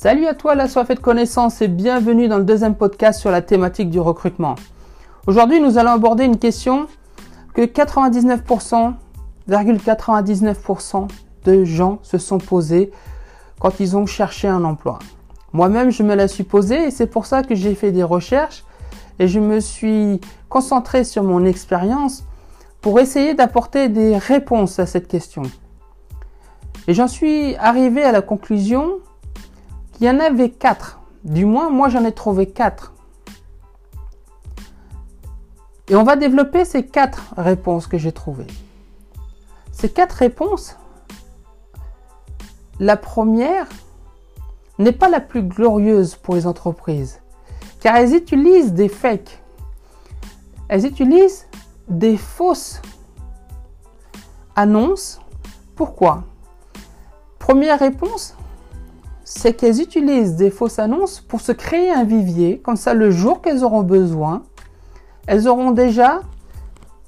Salut à toi la soif de connaissance et bienvenue dans le deuxième podcast sur la thématique du recrutement. Aujourd'hui, nous allons aborder une question que 99%, 99% de gens se sont posés quand ils ont cherché un emploi. Moi-même, je me la suis posée et c'est pour ça que j'ai fait des recherches et je me suis concentré sur mon expérience pour essayer d'apporter des réponses à cette question. Et j'en suis arrivé à la conclusion qu'il y en avait quatre. Du moins, moi j'en ai trouvé quatre. Et on va développer ces quatre réponses que j'ai trouvées. Ces quatre réponses, la première n'est pas la plus glorieuse pour les entreprises, car elles utilisent des fakes. Elles utilisent des fausses annonces. Pourquoi? Première réponse, c'est qu'elles utilisent des fausses annonces pour se créer un vivier. Comme ça, le jour qu'elles auront besoin, elles auront déjà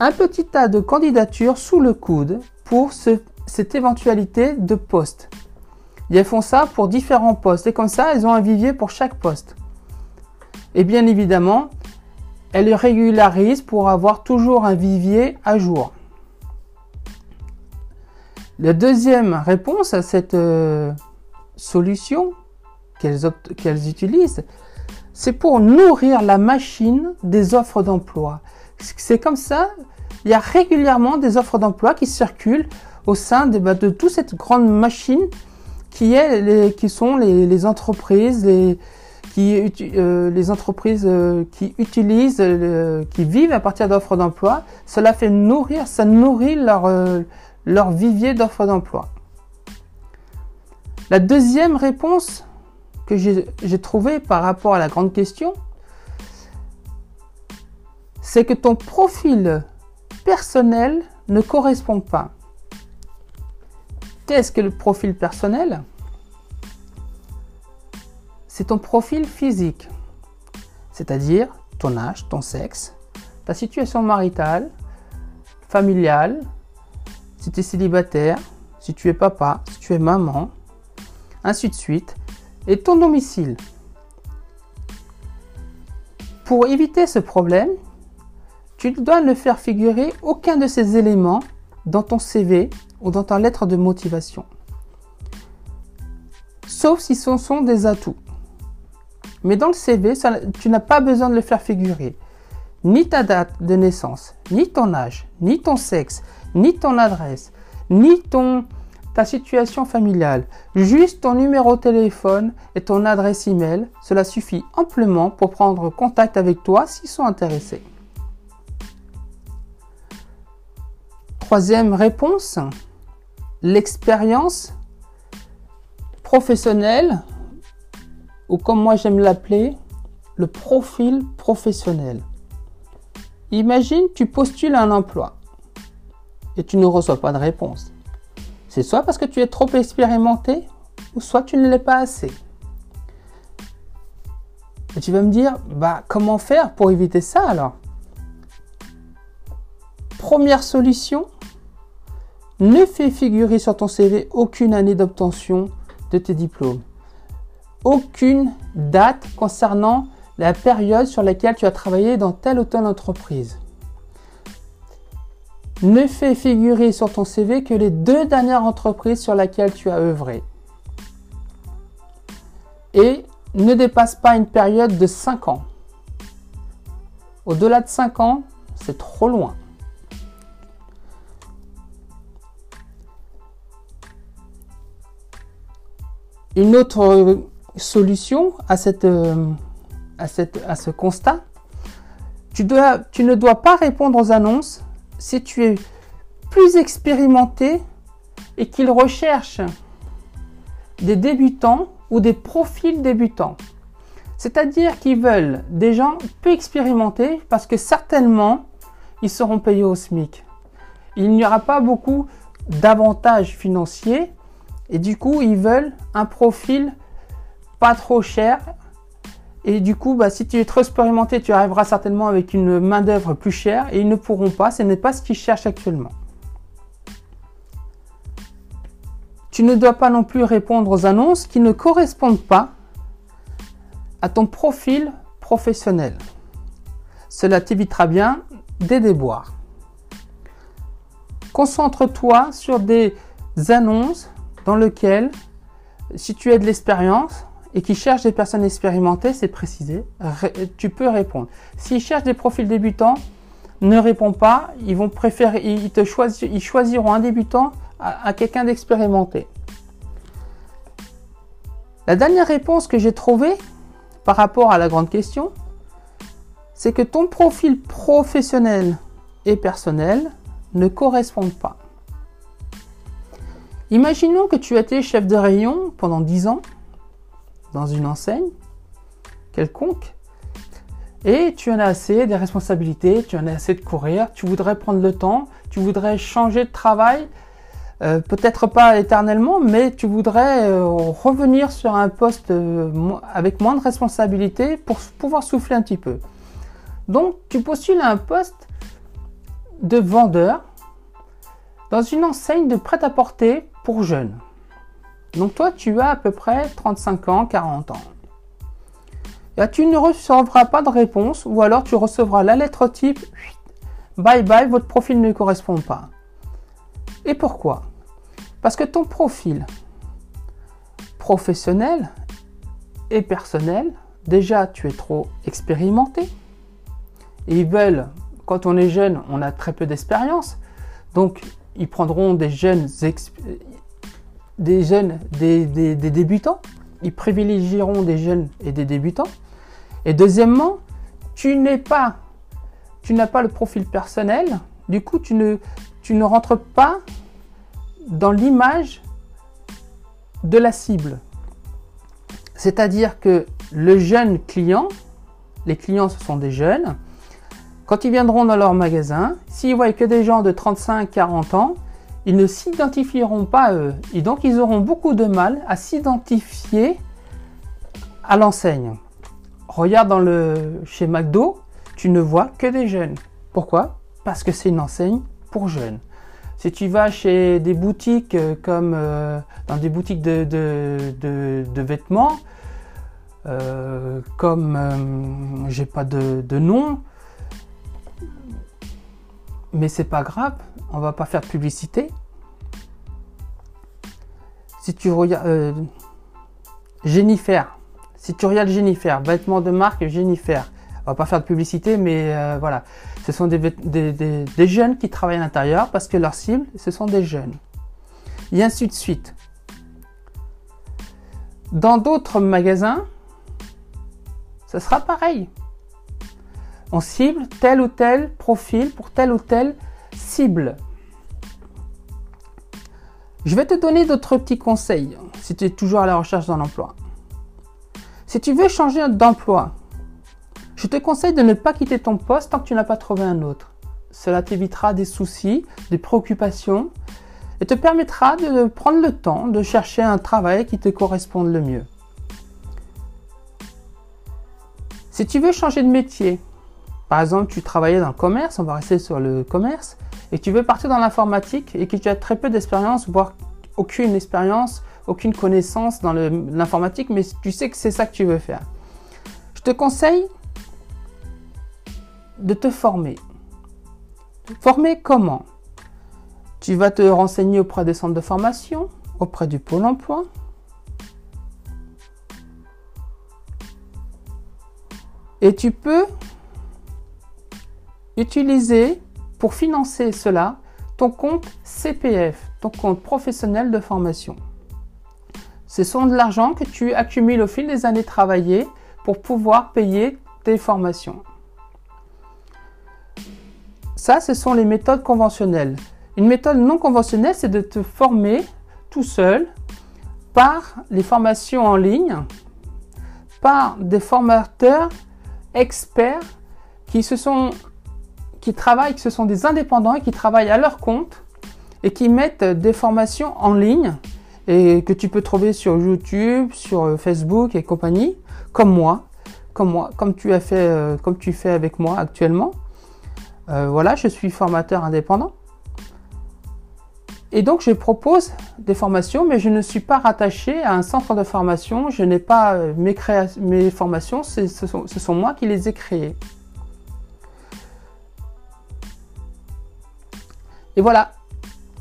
un petit tas de candidatures sous le coude pour cette éventualité de poste. Et elles font ça pour différents postes. Et comme ça, elles ont un vivier pour chaque poste. Et bien évidemment, elles régularisent pour avoir toujours un vivier à jour. La deuxième réponse à cette euh, solution qu'elles utilisent, c'est pour nourrir la machine des offres d'emploi. C'est comme ça, il y a régulièrement des offres d'emploi qui circulent au sein de, bah, de toute cette grande machine qui, sont les, entreprises, les, qui, euh, entreprises euh, qui utilisent, qui vivent à partir d'offres d'emploi. Cela fait nourrir, ça nourrit leur vivier d'offres d'emploi. La deuxième réponse que j'ai trouvée par rapport à la grande question, c'est que ton profil personnel ne correspond pas. Qu'est-ce que le profil personnel? C'est ton profil physique, c'est-à-dire ton âge, ton sexe, ta situation maritale, familiale, si tu es célibataire, si tu es papa, si tu es maman, ainsi de suite, et ton domicile. Pour éviter ce problème, tu dois ne faire figurer aucun de ces éléments dans ton CV ou dans ta lettre de motivation. Sauf si ce sont des atouts. Mais dans le CV, tu n'as pas besoin de le faire figurer. Ni ta date de naissance, ni ton âge, ni ton sexe, ni ton adresse, ni ton, ta situation familiale, juste ton numéro de téléphone et ton adresse email, cela suffit amplement pour prendre contact avec toi s'ils sont intéressés. Troisième réponse, l'expérience professionnelle, ou comme moi j'aime l'appeler, le profil professionnel. Imagine, tu postules un emploi et tu ne reçois pas de réponse. C'est soit parce que tu es trop expérimenté, ou soit tu ne l'es pas assez. Et tu vas me dire, bah comment faire pour éviter ça alors? Première solution, ne fais figurer sur ton CV aucune année d'obtention de tes diplômes. Aucune date concernant la période sur laquelle tu as travaillé dans telle ou telle entreprise ne fais figurer sur ton CV que les deux dernières entreprises sur lesquelles tu as œuvré. Et ne dépasse pas une période de 5 ans. Au-delà de 5 ans, c'est trop loin. Une autre solution à, cette, euh, à, à ce constat, tu ne dois pas répondre aux annonces si tu es plus expérimenté et qu'ils recherchent des débutants ou des profils débutants. C'est-à-dire qu'ils veulent des gens peu expérimentés parce que certainement ils seront payés au SMIC. Il n'y aura pas beaucoup d'avantages financiers et du coup ils veulent un profil pas trop cher et du coup, bah, si tu es trop expérimenté, tu arriveras certainement avec une main-d'œuvre plus chère et ils ne pourront pas. Ce n'est pas ce qu'ils cherchent actuellement. Tu ne dois pas non plus répondre aux annonces qui ne correspondent pas à ton profil professionnel. Cela t'évitera bien des déboires. Concentre-toi sur des annonces dans lesquelles, si tu as de l'expérience et qui cherchent des personnes expérimentées, c'est précisé, tu peux répondre. S'ils cherchent des profils débutants, ne réponds pas, ils vont préférer, ils, te ils choisiront un débutant à quelqu'un d'expérimenté. La dernière réponse que j'ai trouvée par rapport à la grande question, c'est que ton profil professionnel et personnel ne correspondent pas. Imaginons que tu as été chef de rayon pendant 10 ans dans une enseigne quelconque et tu en as assez des responsabilités, tu en as assez de courir, tu voudrais prendre le temps, tu voudrais changer de travail, euh, peut-être pas éternellement, mais tu voudrais euh, revenir sur un poste euh, avec moins de responsabilités pour pouvoir souffler un petit peu. Donc tu postules un poste de vendeur dans une enseigne de prêt-à-porter pour jeunes. Donc toi, tu as à peu près 35 ans, 40 ans. Tu ne recevras pas de réponse ou alors tu recevras la lettre type Bye bye, votre profil ne correspond pas. Et pourquoi? Parce que ton profil professionnel et personnel, déjà tu es trop expérimenté. Et ils veulent, quand on est jeune, on a très peu d'expérience. Donc ils prendront des jeunes, des jeunes, des, débutants. Ils privilégieront des jeunes et des débutants. Et deuxièmement, tu n'es pas, tu n'as pas le profil personnel. Du coup, tu ne, tu ne rentres pas dans l'image de la cible. C'est-à-dire que le jeune client, les clients ce sont des jeunes, quand ils viendront dans leur magasin, s'ils voient que des gens de 35-40 ans, ils ne s'identifieront pas à eux. Et donc ils auront beaucoup de mal à s'identifier à l'enseigne. Regarde dans le chez McDo, tu ne vois que des jeunes. Pourquoi? Parce que c'est une enseigne pour jeunes. Si tu vas chez des boutiques euh, comme euh, dans des boutiques de, de, vêtements, euh, comme j'ai pas de, de nom, mais c'est pas grave, on va pas faire de publicité. Tu regardes euh, Jennifer, si tu regardes Jennifer, vêtements de marque Jennifer, on va pas faire de publicité, mais euh, voilà, ce sont des, des, jeunes qui travaillent à l'intérieur parce que leur cible, ce sont des jeunes. Et ainsi de suite. Dans d'autres magasins, ce sera pareil. On cible tel ou tel profil pour telle ou telle cible. Je vais te donner d'autres petits conseils si tu es toujours à la recherche d'un emploi. Si tu veux changer d'emploi, je te conseille de ne pas quitter ton poste tant que tu n'as pas trouvé un autre. Cela t'évitera des soucis, des préoccupations et te permettra de prendre le temps de chercher un travail qui te corresponde le mieux. Si tu veux changer de métier, par exemple, tu travaillais dans le commerce, on va rester sur le commerce, et tu veux partir dans l'informatique et que tu as très peu d'expérience, voire aucune expérience, aucune connaissance dans l'informatique, mais tu sais que c'est ça que tu veux faire. Je te conseille de te former. Former comment? Tu vas te renseigner auprès des centres de formation, auprès du pôle emploi. Et tu peux utiliser pour financer cela ton compte CPF, ton compte professionnel de formation. Ce sont de l'argent que tu accumules au fil des années travaillées pour pouvoir payer tes formations. Ça, ce sont les méthodes conventionnelles. Une méthode non conventionnelle, c'est de te former tout seul par les formations en ligne, par des formateurs experts qui se sont qui travaillent, ce sont des indépendants et qui travaillent à leur compte et qui mettent des formations en ligne et que tu peux trouver sur YouTube, sur euh, Facebook et compagnie, comme moi, comme moi, comme tu as fait, euh, comme tu fais avec moi actuellement. Euh, voilà, je suis formateur indépendant. Et donc, je propose des formations, mais je ne suis pas rattaché à un centre de formation. Je n'ai pas mes, mes formations, ce sont moi qui les ai créées. Et voilà,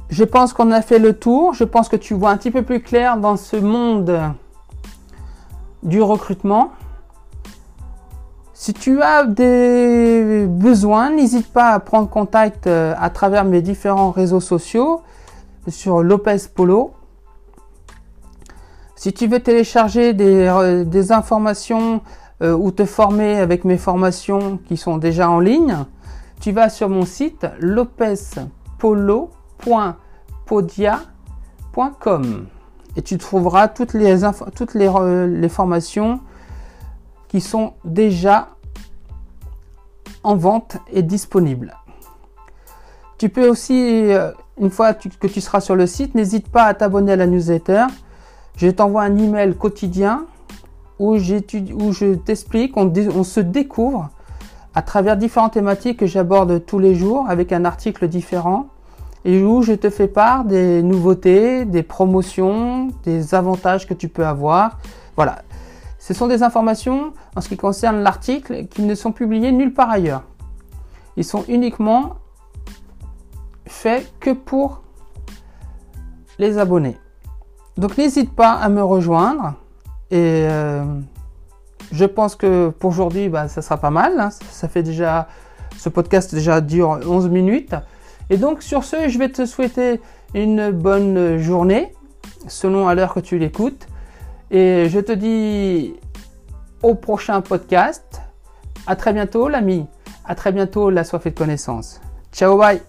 je pense qu'on a fait le tour. Je pense que tu vois un petit peu plus clair dans ce monde du recrutement. Si tu as des besoins, n'hésite pas à prendre contact euh, à travers mes différents réseaux sociaux sur Lopez Polo. Si tu veux télécharger des, euh, informations euh, ou te former avec mes formations qui sont déjà en ligne, tu vas sur mon site lopezpolo.podia.com et tu trouveras toutes les, toutes les, euh, les formations qui sont déjà en vente et disponibles. Tu peux aussi, euh, une fois que tu seras sur le site, n'hésite pas à t'abonner à la newsletter. Je t'envoie un email quotidien où, je t'explique, on, se découvre à travers différentes thématiques que j'aborde tous les jours avec un article différent et où je te fais part des nouveautés, des promotions, des avantages que tu peux avoir. Voilà. Ce sont des informations en ce qui concerne l'article qui ne sont publiées nulle part ailleurs. Ils sont uniquement fait que pour les abonnés. Donc n'hésite pas à me rejoindre et euh, je pense que pour aujourd'hui bah, ça sera pas mal. Hein. Ça fait déjà ce podcast déjà dure 11 minutes. Et donc sur ce, je vais te souhaiter une bonne journée selon à l'heure que tu l'écoutes. Et je te dis au prochain podcast. À très bientôt l'ami. À très bientôt la soif de connaissance. Ciao bye